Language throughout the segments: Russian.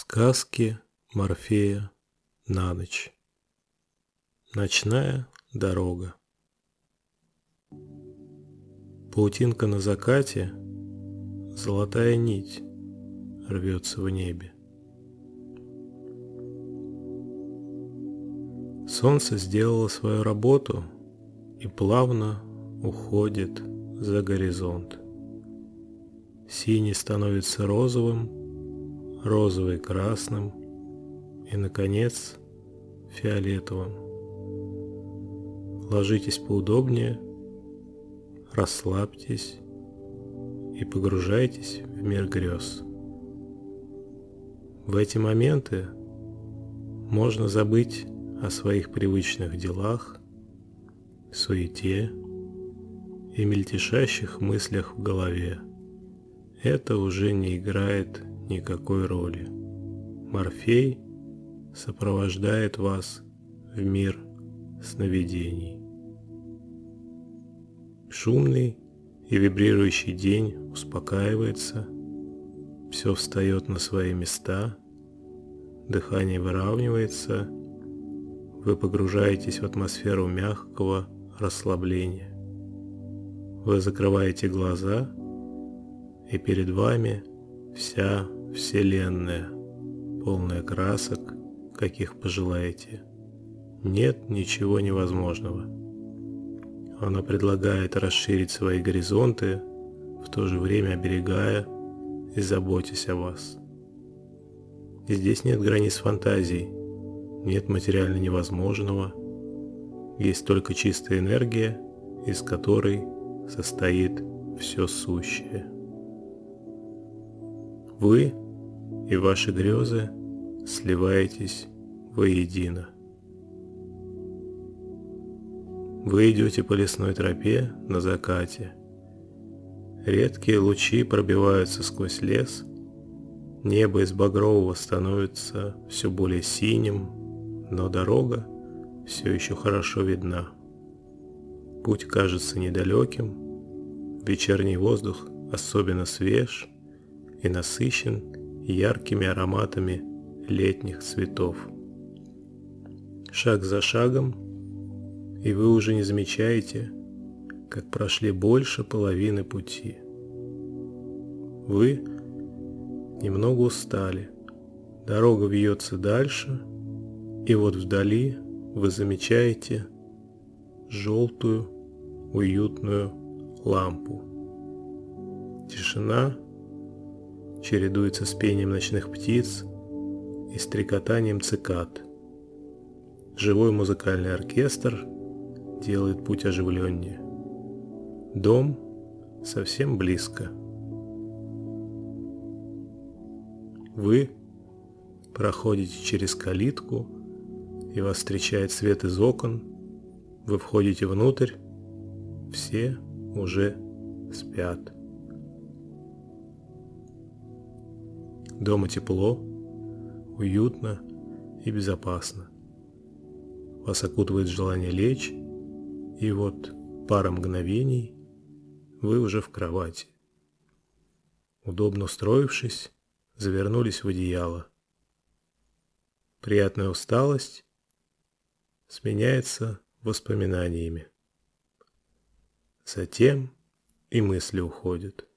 Сказки Морфея на ночь. Ночная дорога. Паутинка на закате, золотая нить рвется в небе. Солнце сделало свою работу и плавно уходит за горизонт. Синий становится розовым, розовый красным и, наконец, фиолетовым. Ложитесь поудобнее, расслабьтесь и погружайтесь в мир грез. В эти моменты можно забыть о своих привычных делах, суете и мельтешащих мыслях в голове. Это уже не играет никакой роли. Морфей сопровождает вас в мир сновидений. Шумный и вибрирующий день успокаивается, все встает на свои места, дыхание выравнивается, вы погружаетесь в атмосферу мягкого расслабления. Вы закрываете глаза, и перед вами вся Вселенная, полная красок, каких пожелаете. Нет ничего невозможного. Она предлагает расширить свои горизонты, в то же время оберегая и заботясь о вас. Здесь нет границ фантазий, нет материально невозможного, есть только чистая энергия, из которой состоит все сущее. Вы и ваши грезы сливаетесь воедино. Вы идете по лесной тропе на закате. Редкие лучи пробиваются сквозь лес. Небо из багрового становится все более синим, но дорога все еще хорошо видна. Путь кажется недалеким, вечерний воздух особенно свеж – и насыщен яркими ароматами летних цветов. Шаг за шагом, и вы уже не замечаете, как прошли больше половины пути. Вы немного устали, дорога вьется дальше, и вот вдали вы замечаете желтую уютную лампу. Тишина чередуется с пением ночных птиц и стрекотанием цикад. Живой музыкальный оркестр делает путь оживленнее. Дом совсем близко. Вы проходите через калитку, и вас встречает свет из окон. Вы входите внутрь, все уже спят. Дома тепло, уютно и безопасно. Вас окутывает желание лечь, и вот пара мгновений вы уже в кровати. Удобно устроившись, завернулись в одеяло. Приятная усталость сменяется воспоминаниями. Затем и мысли уходят.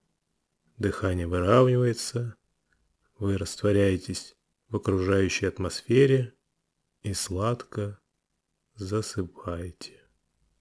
Дыхание выравнивается, вы растворяетесь в окружающей атмосфере и сладко засыпаете.